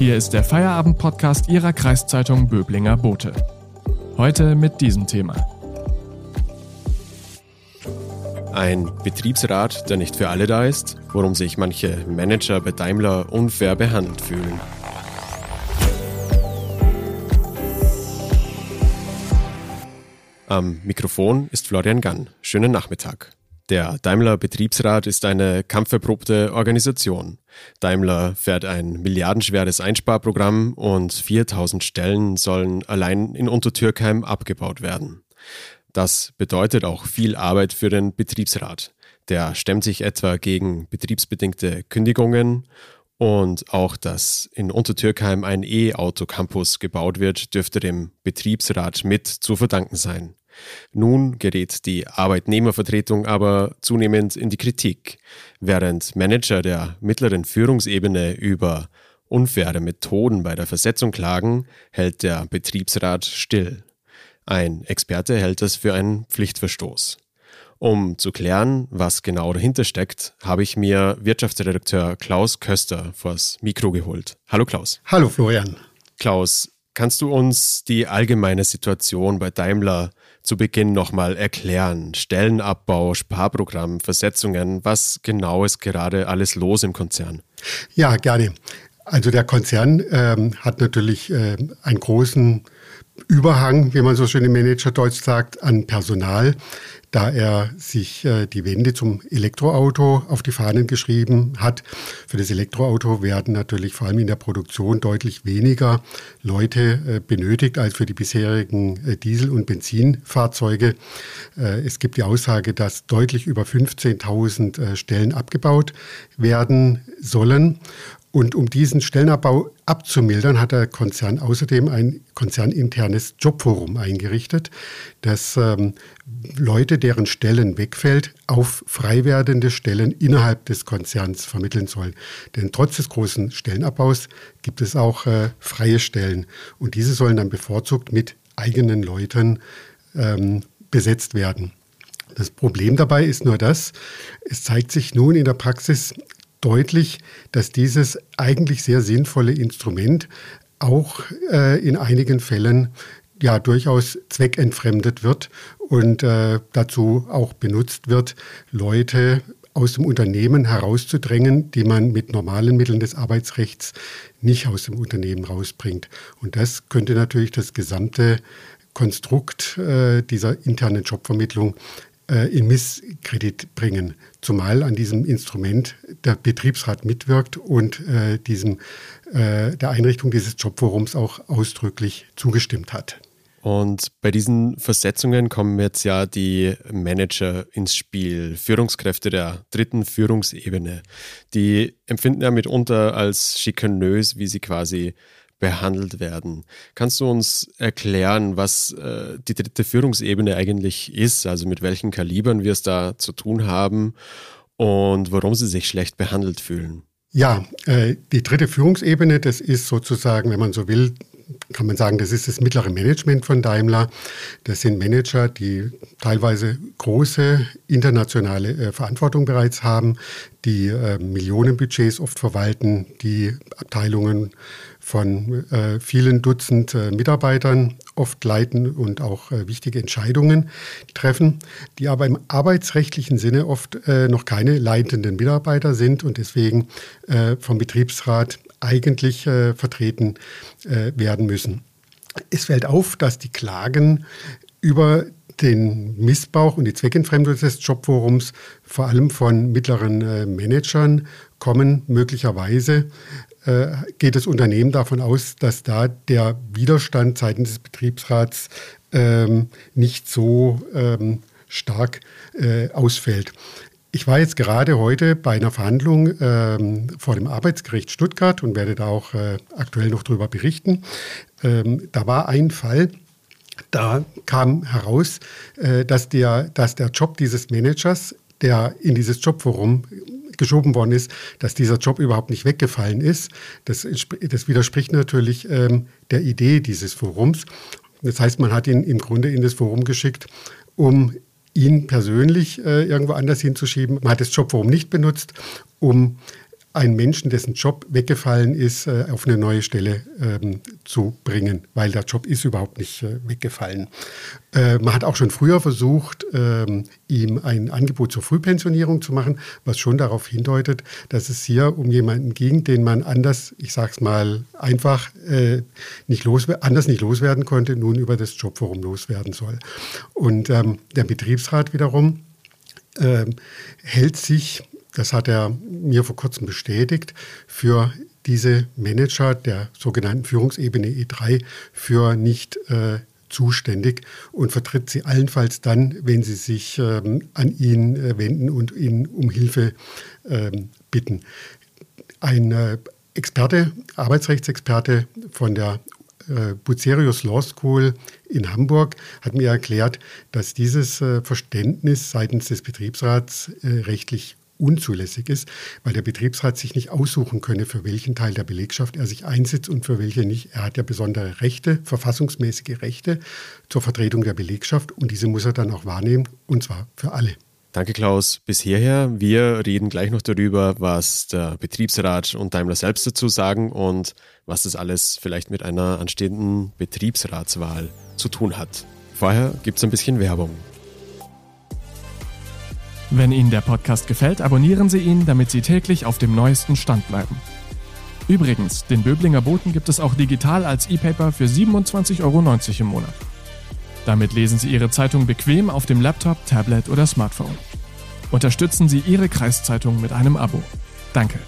Hier ist der Feierabend-Podcast Ihrer Kreiszeitung Böblinger Bote. Heute mit diesem Thema. Ein Betriebsrat, der nicht für alle da ist, worum sich manche Manager bei Daimler unfair behandelt fühlen. Am Mikrofon ist Florian Gann. Schönen Nachmittag. Der Daimler Betriebsrat ist eine kampferprobte Organisation. Daimler fährt ein milliardenschweres Einsparprogramm und 4000 Stellen sollen allein in Untertürkheim abgebaut werden. Das bedeutet auch viel Arbeit für den Betriebsrat. Der stemmt sich etwa gegen betriebsbedingte Kündigungen und auch, dass in Untertürkheim ein E-Auto-Campus gebaut wird, dürfte dem Betriebsrat mit zu verdanken sein. Nun gerät die Arbeitnehmervertretung aber zunehmend in die Kritik, während Manager der mittleren Führungsebene über unfaire Methoden bei der Versetzung klagen, hält der Betriebsrat still. Ein Experte hält das für einen Pflichtverstoß. Um zu klären, was genau dahinter steckt, habe ich mir Wirtschaftsredakteur Klaus Köster vors Mikro geholt. Hallo Klaus. Hallo Florian. Klaus, kannst du uns die allgemeine Situation bei Daimler zu Beginn nochmal erklären? Stellenabbau, Sparprogramm, Versetzungen, was genau ist gerade alles los im Konzern? Ja, gerne. Also der Konzern ähm, hat natürlich äh, einen großen Überhang, wie man so schön im Managerdeutsch sagt, an Personal, da er sich äh, die Wende zum Elektroauto auf die Fahnen geschrieben hat. Für das Elektroauto werden natürlich vor allem in der Produktion deutlich weniger Leute äh, benötigt als für die bisherigen äh, Diesel- und Benzinfahrzeuge. Es gibt die Aussage, dass deutlich über 15.000 äh, Stellen abgebaut werden sollen. Und um diesen Stellenabbau abzumildern, hat der Konzern außerdem ein konzerninternes Jobforum eingerichtet, das ähm, Leute, deren Stellen wegfällt, auf frei werdende Stellen innerhalb des Konzerns vermitteln soll. Denn trotz des großen Stellenabbaus gibt es auch äh, freie Stellen. Und diese sollen dann bevorzugt mit eigenen Leuten ähm, besetzt werden. Das Problem dabei ist nur das, es zeigt sich nun in der Praxis, deutlich, dass dieses eigentlich sehr sinnvolle Instrument auch äh, in einigen Fällen ja durchaus zweckentfremdet wird und äh, dazu auch benutzt wird, Leute aus dem Unternehmen herauszudrängen, die man mit normalen Mitteln des Arbeitsrechts nicht aus dem Unternehmen rausbringt. Und das könnte natürlich das gesamte Konstrukt äh, dieser internen Jobvermittlung in Misskredit bringen, zumal an diesem Instrument der Betriebsrat mitwirkt und äh, diesem, äh, der Einrichtung dieses Jobforums auch ausdrücklich zugestimmt hat. Und bei diesen Versetzungen kommen jetzt ja die Manager ins Spiel, Führungskräfte der dritten Führungsebene. Die empfinden ja mitunter als schikanös, wie sie quasi behandelt werden. Kannst du uns erklären, was äh, die dritte Führungsebene eigentlich ist, also mit welchen Kalibern wir es da zu tun haben und warum sie sich schlecht behandelt fühlen? Ja, äh, die dritte Führungsebene, das ist sozusagen, wenn man so will, kann man sagen, das ist das mittlere Management von Daimler. Das sind Manager, die teilweise große internationale äh, Verantwortung bereits haben, die äh, Millionenbudgets oft verwalten, die Abteilungen von äh, vielen Dutzend äh, Mitarbeitern oft leiten und auch äh, wichtige Entscheidungen treffen, die aber im arbeitsrechtlichen Sinne oft äh, noch keine leitenden Mitarbeiter sind und deswegen vom Betriebsrat eigentlich äh, vertreten werden müssen. Es fällt auf, dass die Klagen über den Missbrauch und die Zweckentfremdung des Jobforums vor allem von mittleren Managern kommen, möglicherweise äh, geht das Unternehmen davon aus, dass da der Widerstand seitens des Betriebsrats ähm, nicht so ähm, stark äh, ausfällt. Ich war jetzt gerade heute bei einer Verhandlung ähm, vor dem Arbeitsgericht Stuttgart und werde da auch äh, aktuell noch darüber berichten. Ähm, da war ein Fall, da kam heraus, äh, dass, der, dass der Job dieses Managers, der in dieses Jobforum geschoben worden ist, dass dieser Job überhaupt nicht weggefallen ist. Das, das widerspricht natürlich ähm, der Idee dieses Forums. Das heißt, man hat ihn im Grunde in das Forum geschickt, um ihn persönlich äh, irgendwo anders hinzuschieben. Man hat das Jobforum nicht benutzt, um einen Menschen, dessen Job weggefallen ist, äh, auf eine neue Stelle ähm, zu bringen, weil der Job ist überhaupt nicht äh, weggefallen. Äh, man hat auch schon früher versucht, ähm, ihm ein Angebot zur Frühpensionierung zu machen, was schon darauf hindeutet, dass es hier um jemanden ging, den man anders, ich sage es mal einfach, nicht los, anders nicht loswerden konnte, nun über das Jobforum loswerden soll. Und ähm, der Betriebsrat wiederum hält sich das hat er mir vor kurzem bestätigt, für diese Manager der sogenannten Führungsebene E3 für nicht äh, zuständig und vertritt sie allenfalls dann, wenn sie sich ähm, an ihn äh, wenden und ihn um Hilfe ähm, bitten. Ein äh, Experte, Arbeitsrechtsexperte von der äh, Bucerius Law School in Hamburg hat mir erklärt, dass dieses äh, Verständnis seitens des Betriebsrats äh, rechtlich unzulässig ist, weil der Betriebsrat sich nicht aussuchen könne, für welchen Teil der Belegschaft er sich einsetzt und für welche nicht. Er hat ja besondere Rechte, verfassungsmäßige Rechte zur Vertretung der Belegschaft und diese muss er dann auch wahrnehmen und zwar für alle. Danke, Klaus. Bis hierher. Wir reden gleich noch darüber, was der Betriebsrat und Daimler selbst dazu sagen und was das alles vielleicht mit einer anstehenden Betriebsratswahl zu tun hat. Vorher gibt es ein bisschen Werbung. Wenn Ihnen der Podcast gefällt, abonnieren Sie ihn, damit Sie täglich auf dem neuesten Stand bleiben. Übrigens, den Böblinger Boten gibt es auch digital als E-Paper für 27,90 Euro im Monat. Damit lesen Sie Ihre Zeitung bequem auf dem Laptop, Tablet oder Smartphone. Unterstützen Sie Ihre Kreiszeitung mit einem Abo. Danke.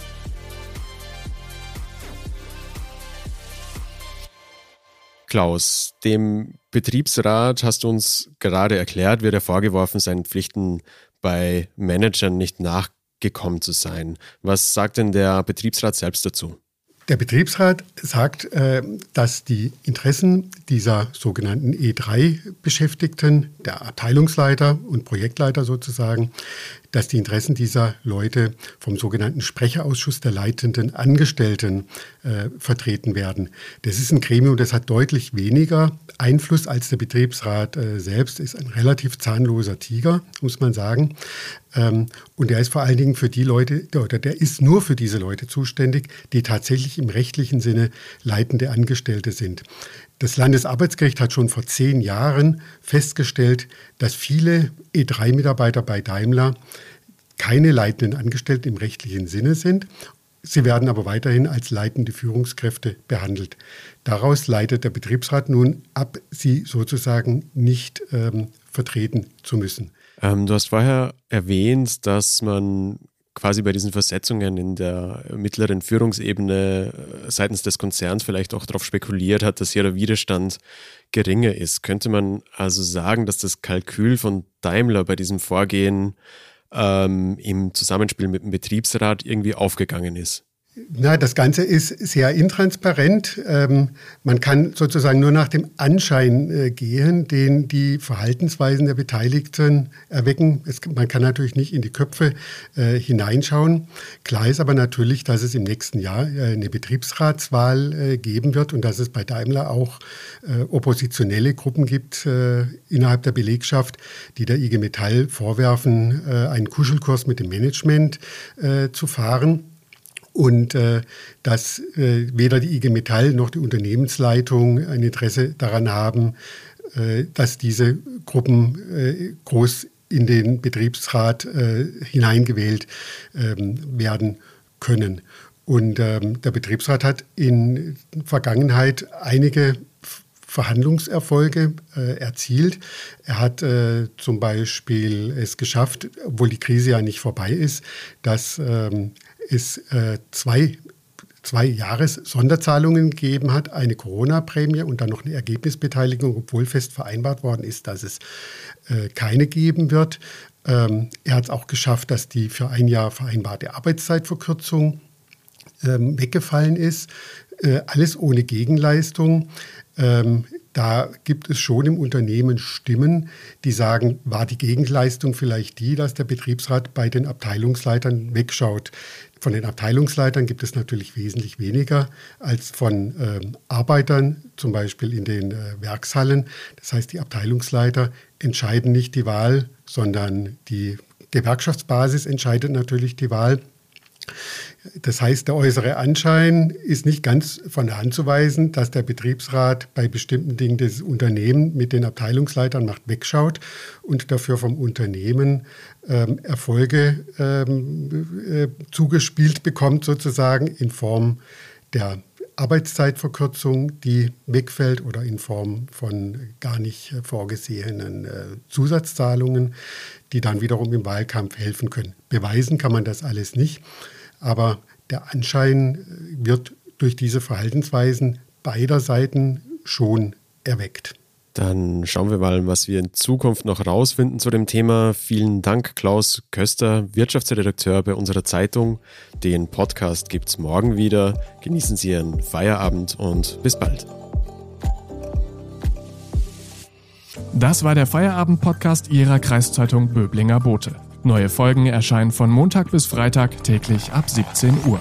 Klaus, dem Betriebsrat hast du uns gerade erklärt, wird er vorgeworfen, seinen Pflichten bei Managern nicht nachgekommen zu sein. Was sagt denn der Betriebsrat selbst dazu? Der Betriebsrat sagt, äh, dass die Interessen dieser sogenannten E3-Beschäftigten, der Abteilungsleiter und Projektleiter sozusagen, dass die Interessen dieser Leute vom sogenannten Sprecherausschuss der leitenden Angestellten äh, vertreten werden. Das ist ein Gremium, das hat deutlich weniger Einfluss als der Betriebsrat äh, selbst, ist ein relativ zahnloser Tiger, muss man sagen. Ähm, und der ist vor allen Dingen für die Leute, oder der ist nur für diese Leute zuständig, die tatsächlich im rechtlichen Sinne leitende Angestellte sind. Das Landesarbeitsgericht hat schon vor zehn Jahren festgestellt, dass viele E3-Mitarbeiter bei Daimler keine leitenden Angestellten im rechtlichen Sinne sind. Sie werden aber weiterhin als leitende Führungskräfte behandelt. Daraus leitet der Betriebsrat nun ab, sie sozusagen nicht ähm, vertreten zu müssen. Ähm, du hast vorher erwähnt, dass man quasi bei diesen Versetzungen in der mittleren Führungsebene äh, seitens des Konzerns vielleicht auch darauf spekuliert hat, dass hier der Widerstand geringer ist. Könnte man also sagen, dass das Kalkül von Daimler bei diesem Vorgehen ähm, im Zusammenspiel mit dem Betriebsrat irgendwie aufgegangen ist? Na, das Ganze ist sehr intransparent. Ähm, man kann sozusagen nur nach dem Anschein äh, gehen, den die Verhaltensweisen der Beteiligten erwecken. Es, man kann natürlich nicht in die Köpfe äh, hineinschauen. Klar ist aber natürlich, dass es im nächsten Jahr äh, eine Betriebsratswahl äh, geben wird und dass es bei Daimler auch äh, oppositionelle Gruppen gibt äh, innerhalb der Belegschaft, die der IG Metall vorwerfen, einen Kuschelkurs mit dem Management zu fahren und äh, dass äh, weder die IG Metall noch die Unternehmensleitung ein Interesse daran haben, äh, dass diese Gruppen äh, groß in den Betriebsrat äh, hineingewählt ähm, werden können. Und ähm, der Betriebsrat hat in Vergangenheit einige Verhandlungserfolge äh, erzielt. Er hat äh, zum Beispiel es geschafft, obwohl die Krise ja nicht vorbei ist, dass ähm, es äh, zwei, zwei Jahres-Sonderzahlungen gegeben hat, eine Corona-Prämie und dann noch eine Ergebnisbeteiligung, obwohl fest vereinbart worden ist, dass es äh, keine geben wird. Ähm, er hat es auch geschafft, dass die für ein Jahr vereinbarte Arbeitszeitverkürzung ähm, weggefallen ist. Äh, alles ohne Gegenleistung. Ähm, da gibt es schon im Unternehmen Stimmen, die sagen, war die Gegenleistung vielleicht die, dass der Betriebsrat bei den Abteilungsleitern wegschaut. Von den Abteilungsleitern gibt es natürlich wesentlich weniger als von ähm, Arbeitern, zum Beispiel in den äh, Werkshallen. Das heißt, die Abteilungsleiter entscheiden nicht die Wahl, sondern die Gewerkschaftsbasis entscheidet natürlich die Wahl. Das heißt, der äußere Anschein ist nicht ganz von der Hand zu weisen, dass der Betriebsrat bei bestimmten Dingen des Unternehmens mit den Abteilungsleitern macht, wegschaut und dafür vom Unternehmen ähm, Erfolge ähm, äh, zugespielt bekommt, sozusagen in Form der Arbeitszeitverkürzung, die wegfällt oder in Form von gar nicht vorgesehenen äh, Zusatzzahlungen, die dann wiederum im Wahlkampf helfen können. Beweisen kann man das alles nicht. Aber der Anschein äh, wird durch diese Verhaltensweisen beider Seiten schon erweckt. Dann schauen wir mal, was wir in Zukunft noch rausfinden zu dem Thema. Vielen Dank, Klaus Köster, Wirtschaftsredakteur bei unserer Zeitung. Den Podcast gibt es morgen wieder. Genießen Sie Ihren Feierabend und bis bald. Das war der Feierabend-Podcast Ihrer Kreiszeitung Böblinger Bote. Neue Folgen erscheinen von Montag bis Freitag täglich ab 17 Uhr.